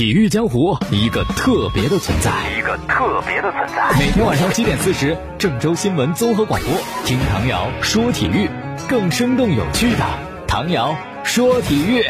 体育江湖一个特别的存在，一个特别的存在。每天晚上七点四十，郑州新闻综合广播，听唐瑶说体育，更生动有趣的唐瑶说体育。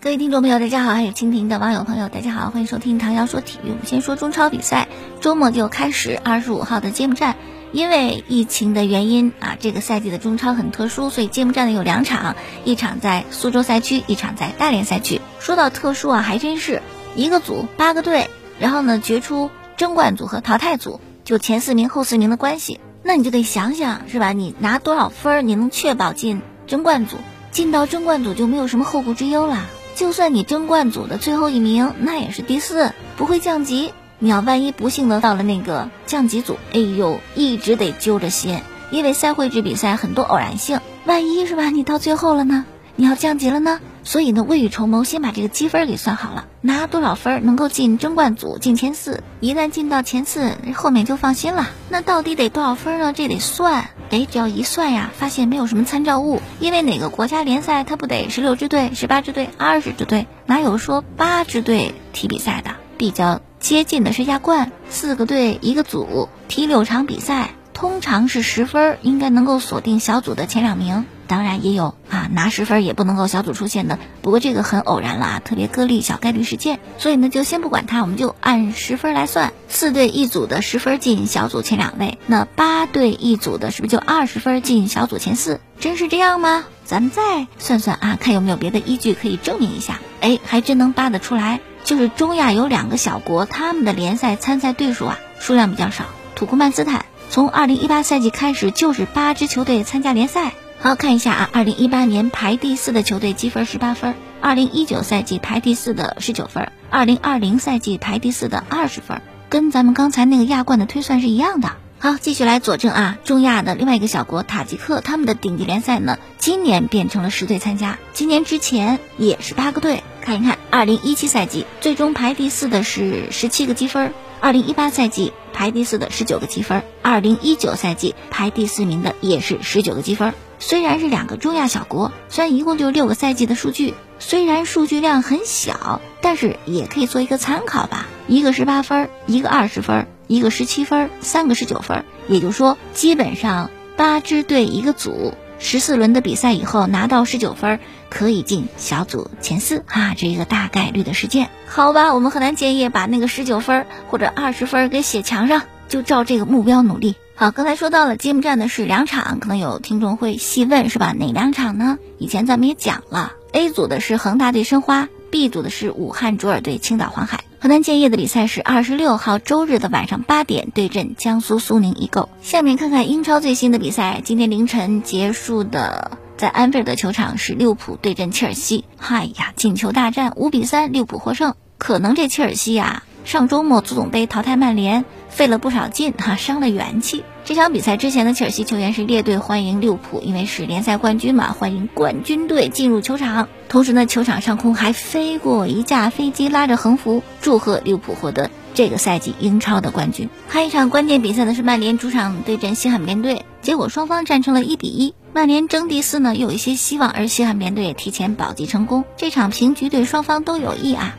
各位听众朋友，大家好，还有蜻蜓的网友朋友，大家好，欢迎收听唐瑶说体育。我们先说中超比赛，周末就开始二十五号的揭幕战。因为疫情的原因啊，这个赛季的中超很特殊，所以揭幕战呢有两场，一场在苏州赛区，一场在大连赛区。说到特殊啊，还真是一个组八个队，然后呢决出争冠组和淘汰组，就前四名后四名的关系。那你就得想想是吧？你拿多少分，你能确保进争冠组？进到争冠组就没有什么后顾之忧了。就算你争冠组的最后一名，那也是第四，不会降级。你要万一不幸的到了那个降级组，哎呦，一直得揪着心，因为赛会制比赛很多偶然性，万一是吧？你到最后了呢？你要降级了呢？所以呢，未雨绸缪，先把这个积分给算好了，拿多少分能够进争冠组，进前四。一旦进到前四，后面就放心了。那到底得多少分呢？这得算。哎，只要一算呀，发现没有什么参照物，因为哪个国家联赛它不得十六支队、十八支队、二十支队，哪有说八支队踢比赛的？比较接近的是亚冠，四个队一个组，踢六场比赛，通常是十分，应该能够锁定小组的前两名。当然也有啊，拿十分也不能够小组出线的，不过这个很偶然了啊，特别个例小概率事件，所以呢就先不管它，我们就按十分来算，四队一组的十分进小组前两位，那八队一组的是不是就二十分进小组前四？真是这样吗？咱们再算算啊，看有没有别的依据可以证明一下。哎，还真能扒得出来，就是中亚有两个小国，他们的联赛参赛队数啊数量比较少，土库曼斯坦从二零一八赛季开始就是八支球队参加联赛。好看一下啊，二零一八年排第四的球队积分十八分，二零一九赛季排第四的十九分，二零二零赛季排第四的二十分，跟咱们刚才那个亚冠的推算是一样的。好，继续来佐证啊，中亚的另外一个小国塔吉克，他们的顶级联赛呢，今年变成了十队参加，今年之前也是八个队。看一看，二零一七赛季最终排第四的是十七个积分，二零一八赛季排第四的十九个积分，二零一九赛季排第四名的也是十九个积分。虽然是两个中亚小国，虽然一共就六个赛季的数据，虽然数据量很小，但是也可以做一个参考吧。一个十八分，一个二十分，一个十七分，三个十九分，也就是说，基本上八支队一个组，十四轮的比赛以后拿到十九分，可以进小组前四啊，这一个大概率的事件。好吧，我们河南建业把那个十九分或者二十分给写墙上，就照这个目标努力。好，刚才说到了揭幕战的是两场，可能有听众会细问是吧？哪两场呢？以前咱们也讲了，A 组的是恒大对申花，B 组的是武汉卓尔对青岛黄海。河南建业的比赛是二十六号周日的晚上八点对阵江苏苏宁易购。下面看看英超最新的比赛，今天凌晨结束的，在安菲尔德球场是利物浦对阵切尔西。嗨呀，进球大战五比三，利物浦获胜。可能这切尔西呀。上周末足总杯淘汰曼联，费了不少劲哈，伤了元气。这场比赛之前的切尔西球员是列队欢迎利物浦，因为是联赛冠军嘛，欢迎冠军队进入球场。同时呢，球场上空还飞过一架飞机，拉着横幅，祝贺利物浦获得这个赛季英超的冠军。还一场关键比赛呢，是曼联主场对阵西汉姆联队，结果双方战成了一比一。曼联争第四呢，有一些希望，而西汉姆联队也提前保级成功。这场平局对双方都有益啊。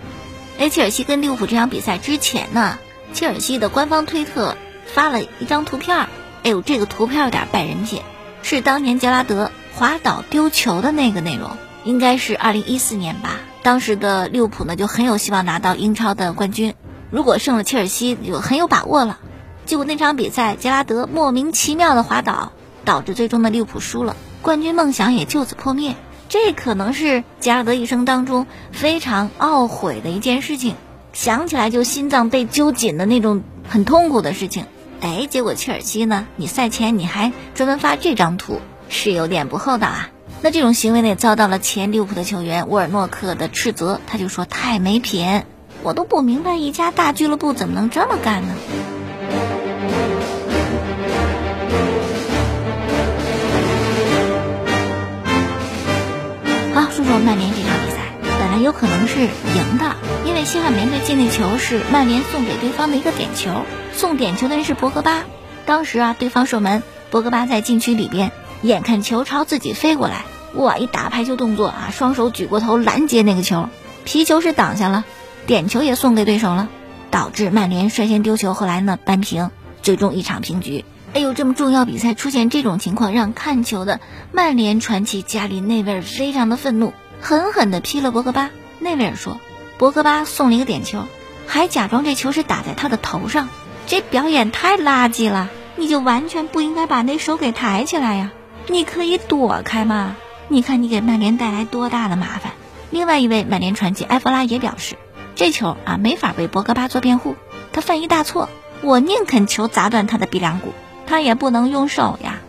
而，切尔西跟利物浦这场比赛之前呢，切尔西的官方推特发了一张图片儿。哎呦，这个图片有点败人品，是当年杰拉德滑倒丢球的那个内容，应该是二零一四年吧。当时的利物浦呢就很有希望拿到英超的冠军，如果胜了切尔西就很有把握了。结果那场比赛杰拉德莫名其妙的滑倒，导致最终的利物浦输了，冠军梦想也就此破灭。这可能是杰拉德一生当中非常懊悔的一件事情，想起来就心脏被揪紧的那种很痛苦的事情。哎，结果切尔西呢，你赛前你还专门发这张图，是有点不厚道啊。那这种行为呢，也遭到了前利物浦的球员沃尔诺克的斥责，他就说太没品，我都不明白一家大俱乐部怎么能这么干呢？说说曼联这场，本来有可能是赢的，因为西汉姆队进那球是曼联送给对方的一个点球，送点球的人是博格巴。当时啊，对方射门，博格巴在禁区里边，眼看球朝自己飞过来，哇，一打排球动作啊，双手举过头拦截那个球，皮球是挡下了，点球也送给对手了，导致曼联率先丢球，后来呢扳平，最终一场平局。哎呦，这么重要比赛出现这种情况，让看球的曼联传奇加里内维尔非常的愤怒，狠狠地劈了博格巴。内维尔说，博格巴送了一个点球，还假装这球是打在他的头上，这表演太垃圾了。你就完全不应该把那手给抬起来呀！你可以躲开嘛！你看你给曼联带来多大的麻烦。另外一位曼联传奇埃弗拉也表示，这球啊没法为博格巴做辩护，他犯一大错，我宁肯球砸断他的鼻梁骨，他也不能用手呀。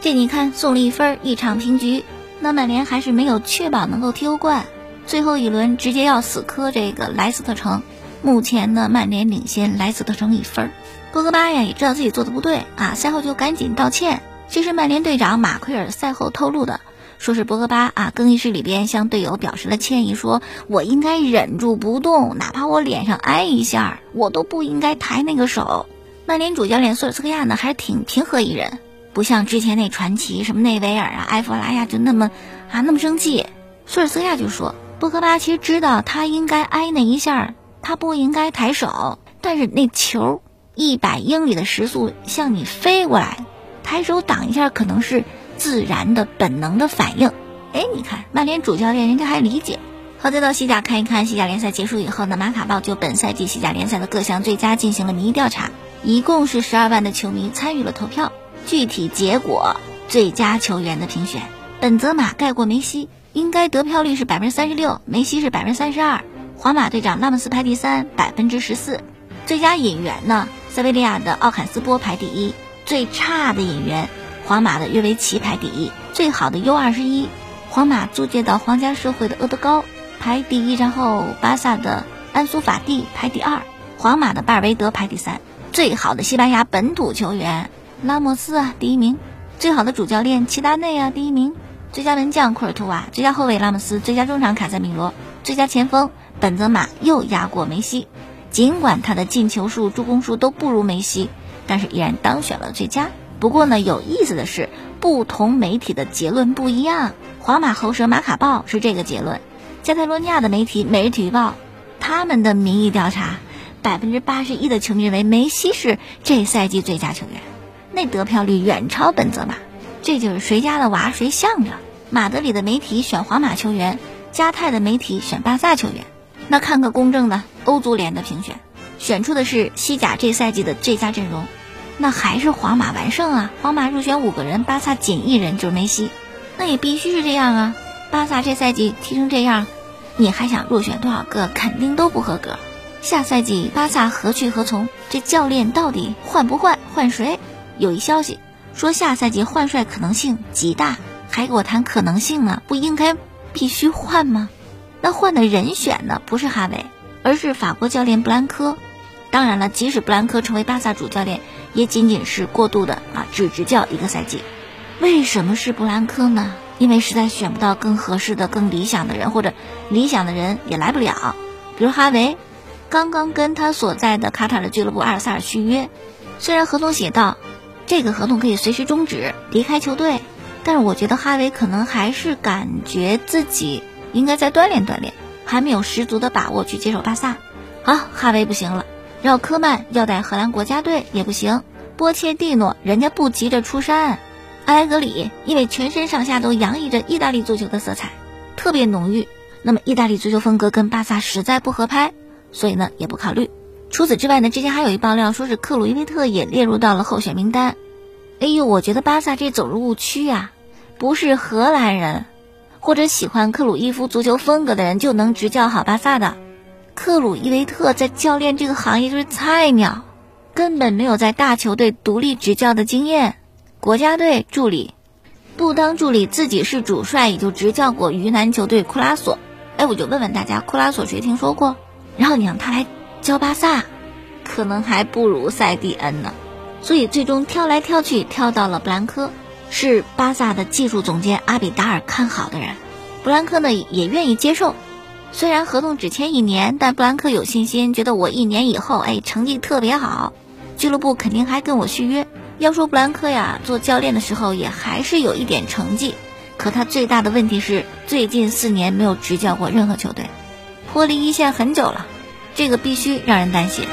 这你看送了一分，一场平局，那曼联还是没有确保能够踢欧冠，最后一轮直接要死磕这个莱斯特城。目前呢，曼联领先莱斯特城一分。博格巴呀也知道自己做的不对啊，赛后就赶紧道歉。这是曼联队长马奎尔赛后透露的，说是博格巴啊更衣室里边向队友表示了歉意，说我应该忍住不动，哪怕我脸上挨一下，我都不应该抬那个手。曼联主教练索尔斯克亚呢还是挺平和一人，不像之前那传奇什么内维尔啊、埃弗拉呀就那么啊那么生气。索尔斯亚就说，博格巴其实知道他应该挨那一下，他不应该抬手，但是那球。一百英里的时速向你飞过来，抬手挡一下可能是自然的本能的反应。哎，你看曼联主教练人家还理解。好，再到西甲看一看，西甲联赛结束以后呢，马卡报就本赛季西甲联赛的各项最佳进行了民意调查，一共是十二万的球迷参与了投票。具体结果，最佳球员的评选，本泽马盖过梅西，应该得票率是百分之三十六，梅西是百分之三十二。皇马队长拉莫斯排第三，百分之十四。最佳引援呢？塞维利亚的奥坎斯波排第一，最差的引援，皇马的约维奇排第一，最好的 U 二十一，皇马租借到皇家社会的厄德高排第一，然后巴萨的安苏法蒂排第二，皇马的巴尔维德排第三，最好的西班牙本土球员拉莫斯啊第一名，最好的主教练齐达内啊第一名，最佳门将库尔图瓦，最佳后卫拉莫斯，最佳中场卡塞米罗，最佳前锋本泽马又压过梅西。尽管他的进球数、助攻数都不如梅西，但是依然当选了最佳。不过呢，有意思的是，不同媒体的结论不一样。皇马喉舌马卡报是这个结论，加泰罗尼亚的媒体《每日体育报》，他们的民意调查，百分之八十一的球迷认为梅西是这赛季最佳球员，那得票率远超本泽马。这就是谁家的娃谁向着。马德里的媒体选皇马球员，加泰的媒体选巴萨球员。那看个公正的。欧足联的评选，选出的是西甲这赛季的最佳阵容，那还是皇马完胜啊！皇马入选五个人，巴萨仅一人就是梅西，那也必须是这样啊！巴萨这赛季踢成这样，你还想入选多少个？肯定都不合格。下赛季巴萨何去何从？这教练到底换不换？换谁？有一消息说下赛季换帅可能性极大，还给我谈可能性呢？不应该必须换吗？那换的人选呢？不是哈维。而是法国教练布兰科，当然了，即使布兰科成为巴萨主教练，也仅仅是过渡的啊，只执教一个赛季。为什么是布兰科呢？因为实在选不到更合适的、更理想的人，或者理想的人也来不了。比如哈维，刚刚跟他所在的卡塔尔俱乐部阿尔萨尔续约，虽然合同写到这个合同可以随时终止，离开球队，但是我觉得哈维可能还是感觉自己应该再锻炼锻炼。还没有十足的把握去接手巴萨，好，哈维不行了，然后科曼要带荷兰国家队也不行，波切蒂诺人家不急着出山，埃莱格里因为全身上下都洋溢着意大利足球的色彩，特别浓郁，那么意大利足球风格跟巴萨实在不合拍，所以呢也不考虑。除此之外呢，之前还有一爆料说是克鲁伊维特也列入到了候选名单，哎呦，我觉得巴萨这走入误区呀，不是荷兰人。或者喜欢克鲁伊夫足球风格的人就能执教好巴萨的，克鲁伊维特在教练这个行业就是菜鸟，根本没有在大球队独立执教的经验。国家队助理，不当助理自己是主帅，也就执教过鱼腩球队库拉索。哎，我就问问大家，库拉索谁听说过？然后你让他来教巴萨，可能还不如塞蒂恩呢。所以最终挑来挑去，挑到了布兰科。是巴萨的技术总监阿比达尔看好的人，布兰科呢也愿意接受。虽然合同只签一年，但布兰科有信心，觉得我一年以后，哎，成绩特别好，俱乐部肯定还跟我续约。要说布兰科呀，做教练的时候也还是有一点成绩，可他最大的问题是最近四年没有执教过任何球队，脱离一线很久了。这个必须让人担心。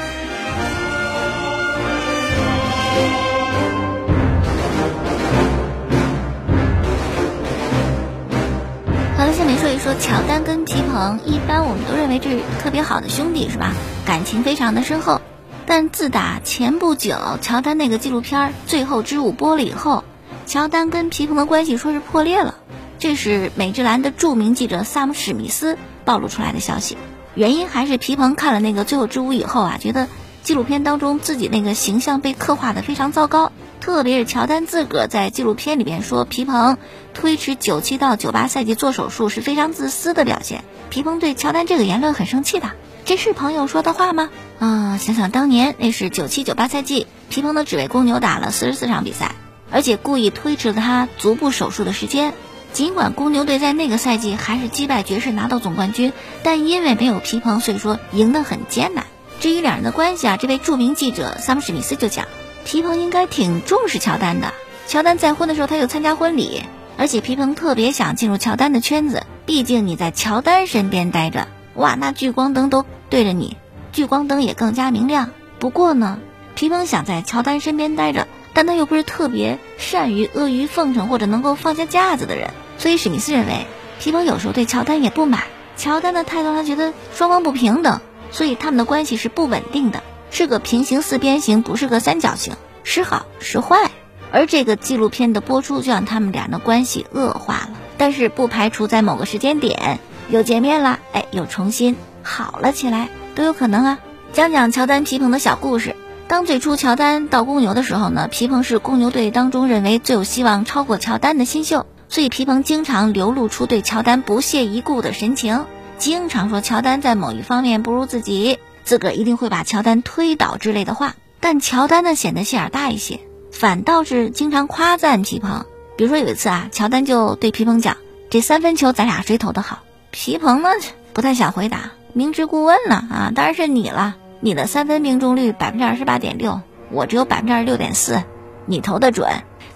好了，下面说一说乔丹跟皮蓬，一般我们都认为这是特别好的兄弟，是吧？感情非常的深厚。但自打前不久乔丹那个纪录片《最后之舞》播了以后，乔丹跟皮蓬的关系说是破裂了。这是美职篮的著名记者萨姆史密斯暴露出来的消息。原因还是皮蓬看了那个《最后之舞》以后啊，觉得纪录片当中自己那个形象被刻画的非常糟糕。特别是乔丹自个儿在纪录片里边说，皮蓬推迟九七到九八赛季做手术是非常自私的表现。皮蓬对乔丹这个言论很生气的。这是朋友说的话吗？啊，想想当年那是九七九八赛季，皮蓬的只为公牛打了四十四场比赛，而且故意推迟了他足部手术的时间。尽管公牛队在那个赛季还是击败爵士拿到总冠军，但因为没有皮蓬，所以说赢得很艰难。至于两人的关系啊，这位著名记者萨姆史密斯就讲，皮蓬应该挺重视乔丹的。乔丹再婚的时候，他就参加婚礼，而且皮蓬特别想进入乔丹的圈子，毕竟你在乔丹身边待着，哇，那聚光灯都对着你，聚光灯也更加明亮。不过呢，皮蓬想在乔丹身边待着，但他又不是特别善于阿谀奉承或者能够放下架子的人。所以史密斯认为，皮蓬有时候对乔丹也不满，乔丹的态度他觉得双方不平等，所以他们的关系是不稳定的，是个平行四边形，不是个三角形，时好时坏。而这个纪录片的播出就让他们俩的关系恶化了，但是不排除在某个时间点又见面了，哎，又重新好了起来，都有可能啊。讲讲乔丹皮蓬的小故事。当最初乔丹到公牛的时候呢，皮蓬是公牛队当中认为最有希望超过乔丹的新秀。所以皮蓬经常流露出对乔丹不屑一顾的神情，经常说乔丹在某一方面不如自己，自个儿一定会把乔丹推倒之类的话。但乔丹呢显得心眼大一些，反倒是经常夸赞皮蓬。比如说有一次啊，乔丹就对皮蓬讲：“这三分球咱俩谁投的好？”皮蓬呢不太想回答，明知故问呢啊，当然是你了，你的三分命中率百分之二十八点六，我只有百分之二十六点四，你投的准。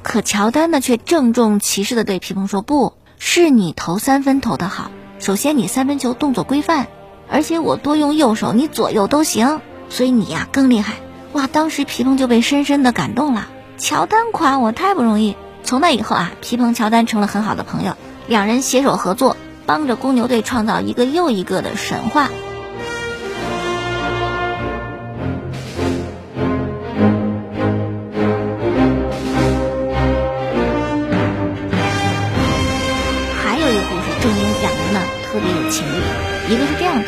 可乔丹呢，却郑重其事地对皮蓬说：“不是你投三分投得好，首先你三分球动作规范，而且我多用右手，你左右都行，所以你呀更厉害。”哇，当时皮蓬就被深深地感动了。乔丹夸我太不容易。从那以后啊，皮蓬乔丹成了很好的朋友，两人携手合作，帮着公牛队创造一个又一个的神话。一个是这样的，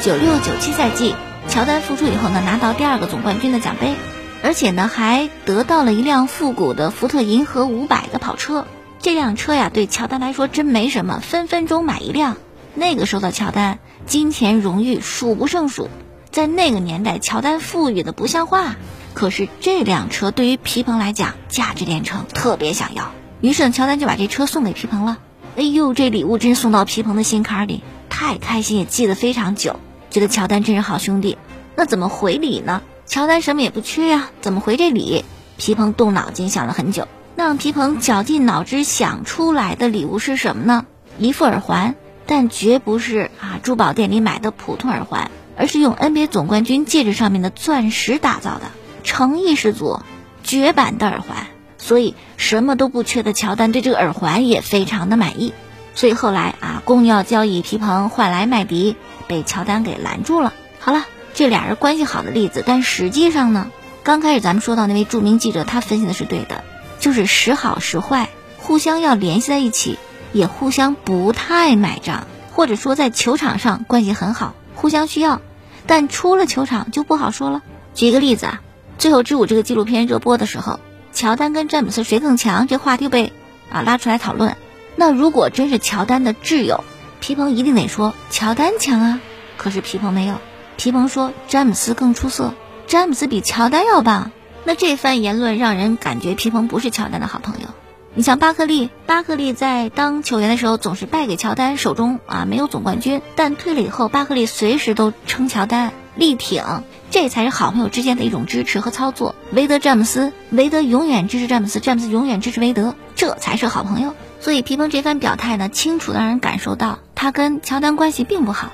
九六九七赛季，乔丹复出以后呢，拿到第二个总冠军的奖杯，而且呢还得到了一辆复古的福特银河五百的跑车。这辆车呀，对乔丹来说真没什么，分分钟买一辆。那个时候的乔丹，金钱荣誉数不胜数，在那个年代，乔丹富裕的不像话。可是这辆车对于皮蓬来讲，价值连城，特别想要。于是乔丹就把这车送给皮蓬了。哎呦，这礼物真送到皮蓬的心坎里。太开心，也记得非常久，觉得乔丹真是好兄弟。那怎么回礼呢？乔丹什么也不缺呀，怎么回这礼？皮蓬动脑筋想了很久，那让皮蓬绞尽脑汁想出来的礼物是什么呢？一副耳环，但绝不是啊珠宝店里买的普通耳环，而是用 NBA 总冠军戒指上面的钻石打造的，诚意十足，绝版的耳环。所以什么都不缺的乔丹对这个耳环也非常的满意。所以后来啊，公牛要交易皮蓬换来麦迪，被乔丹给拦住了。好了，这俩人关系好的例子，但实际上呢，刚开始咱们说到那位著名记者，他分析的是对的，就是时好时坏，互相要联系在一起，也互相不太买账，或者说在球场上关系很好，互相需要，但出了球场就不好说了。举一个例子啊，《最后之舞》这个纪录片热播的时候，乔丹跟詹姆斯谁更强，这话题被啊拉出来讨论。那如果真是乔丹的挚友，皮蓬一定得说乔丹强啊。可是皮蓬没有，皮蓬说詹姆斯更出色，詹姆斯比乔丹要棒。那这番言论让人感觉皮蓬不是乔丹的好朋友。你像巴克利，巴克利在当球员的时候总是败给乔丹，手中啊没有总冠军，但退了以后，巴克利随时都称乔丹力挺，这才是好朋友之间的一种支持和操作。韦德詹姆斯，韦德永远支持詹姆斯，詹姆斯永远支持韦德，这才是好朋友。所以皮蓬这番表态呢，清楚的让人感受到他跟乔丹关系并不好。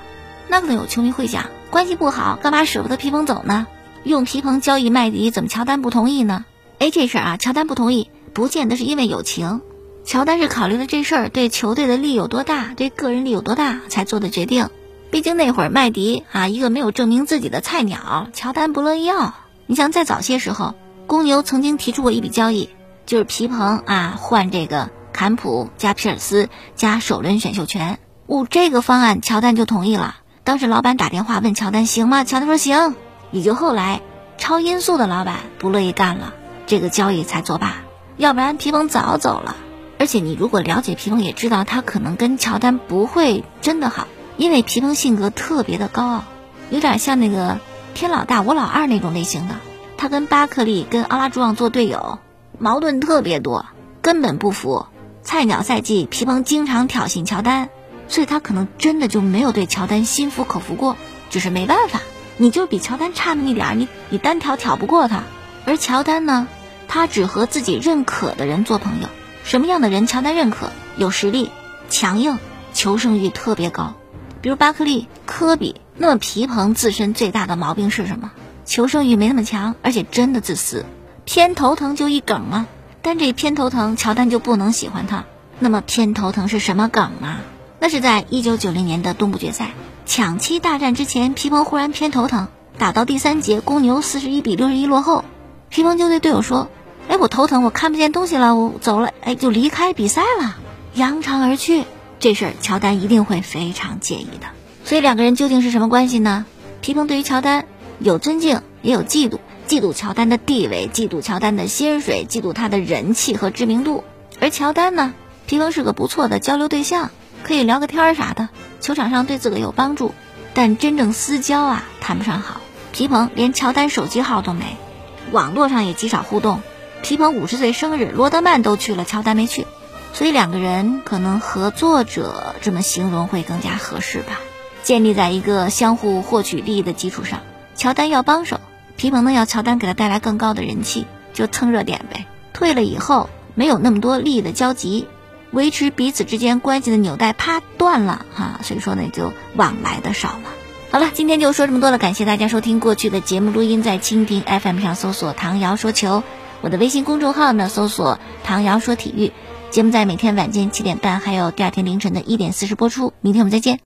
那可能有球迷会想，关系不好，干嘛舍不得皮蓬走呢？用皮蓬交易麦迪，怎么乔丹不同意呢？哎，这事儿啊，乔丹不同意，不见得是因为友情，乔丹是考虑了这事儿对球队的利有多大，对个人利有多大才做的决定。毕竟那会儿麦迪啊，一个没有证明自己的菜鸟，乔丹不乐意要。你像在早些时候，公牛曾经提出过一笔交易，就是皮蓬啊换这个坎普加皮尔斯加首轮选秀权。哦，这个方案乔丹就同意了。当时老板打电话问乔丹行吗？乔丹说行。也就后来，超音速的老板不乐意干了，这个交易才作罢。要不然皮蓬早走了。而且你如果了解皮蓬，也知道他可能跟乔丹不会真的好，因为皮蓬性格特别的高傲，有点像那个天老大我老二那种类型的。他跟巴克利、跟奥拉朱旺做队友，矛盾特别多，根本不服。菜鸟赛季，皮蓬经常挑衅乔丹，所以他可能真的就没有对乔丹心服口服过，只是没办法。你就比乔丹差那么一点儿，你你单挑挑不过他。而乔丹呢，他只和自己认可的人做朋友。什么样的人乔丹认可？有实力、强硬、求胜欲特别高。比如巴克利、科比。那么皮蓬自身最大的毛病是什么？求胜欲没那么强，而且真的自私，偏头疼就一梗啊。但这偏头疼，乔丹就不能喜欢他。那么偏头疼是什么梗啊？那是在一九九零年的东部决赛。抢七大战之前，皮蓬忽然偏头疼，打到第三节，公牛四十一比六十一落后，皮蓬就对队友说：“哎，我头疼，我看不见东西了，我走了。”哎，就离开比赛了，扬长而去。这事儿乔丹一定会非常介意的。所以两个人究竟是什么关系呢？皮蓬对于乔丹有尊敬，也有嫉妒，嫉妒乔丹的地位，嫉妒乔丹的薪水，嫉妒他的人气和知名度。而乔丹呢，皮蓬是个不错的交流对象。可以聊个天儿啥的，球场上对自个有帮助，但真正私交啊谈不上好。皮蓬连乔丹手机号都没，网络上也极少互动。皮蓬五十岁生日，罗德曼都去了，乔丹没去，所以两个人可能合作者这么形容会更加合适吧。建立在一个相互获取利益的基础上，乔丹要帮手，皮蓬呢要乔丹给他带来更高的人气，就蹭热点呗。退了以后没有那么多利益的交集。维持彼此之间关系的纽带啪断了哈，所以说呢就往来的少了。好了，今天就说这么多了，感谢大家收听过去的节目录音，在蜻蜓 FM 上搜索“唐瑶说球”，我的微信公众号呢搜索“唐瑶说体育”，节目在每天晚间七点半，还有第二天凌晨的一点四十播出。明天我们再见。